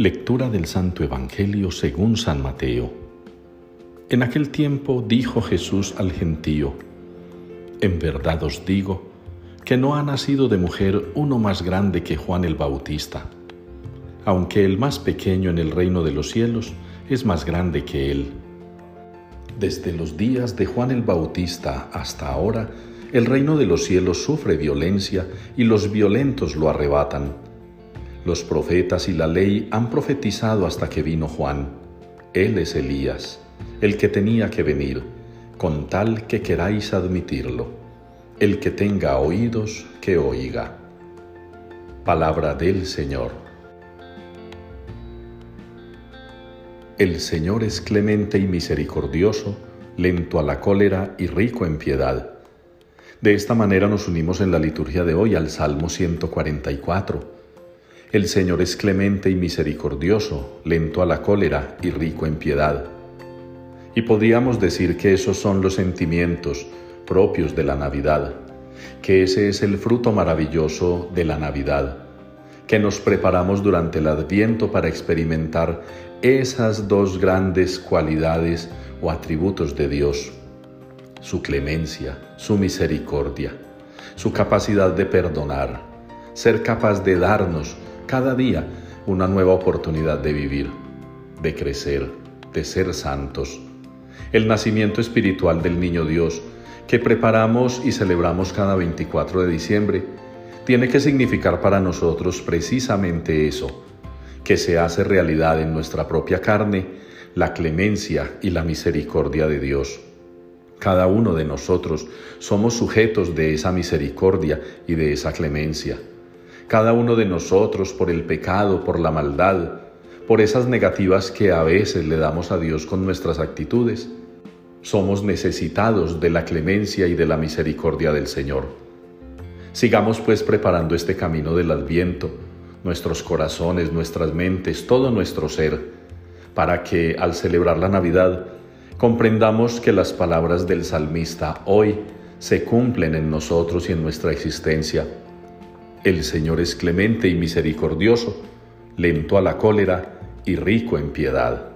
Lectura del Santo Evangelio según San Mateo. En aquel tiempo dijo Jesús al gentío, En verdad os digo que no ha nacido de mujer uno más grande que Juan el Bautista, aunque el más pequeño en el reino de los cielos es más grande que él. Desde los días de Juan el Bautista hasta ahora, el reino de los cielos sufre violencia y los violentos lo arrebatan los profetas y la ley han profetizado hasta que vino Juan. Él es Elías, el que tenía que venir, con tal que queráis admitirlo. El que tenga oídos, que oiga. Palabra del Señor. El Señor es clemente y misericordioso, lento a la cólera y rico en piedad. De esta manera nos unimos en la liturgia de hoy al Salmo 144 el Señor es clemente y misericordioso, lento a la cólera y rico en piedad. Y podríamos decir que esos son los sentimientos propios de la Navidad, que ese es el fruto maravilloso de la Navidad, que nos preparamos durante el Adviento para experimentar esas dos grandes cualidades o atributos de Dios, su clemencia, su misericordia, su capacidad de perdonar, ser capaz de darnos cada día una nueva oportunidad de vivir, de crecer, de ser santos. El nacimiento espiritual del Niño Dios que preparamos y celebramos cada 24 de diciembre tiene que significar para nosotros precisamente eso, que se hace realidad en nuestra propia carne la clemencia y la misericordia de Dios. Cada uno de nosotros somos sujetos de esa misericordia y de esa clemencia cada uno de nosotros por el pecado, por la maldad, por esas negativas que a veces le damos a Dios con nuestras actitudes. Somos necesitados de la clemencia y de la misericordia del Señor. Sigamos pues preparando este camino del adviento, nuestros corazones, nuestras mentes, todo nuestro ser, para que al celebrar la Navidad comprendamos que las palabras del salmista hoy se cumplen en nosotros y en nuestra existencia el Señor es clemente y misericordioso, lento a la cólera y rico en piedad.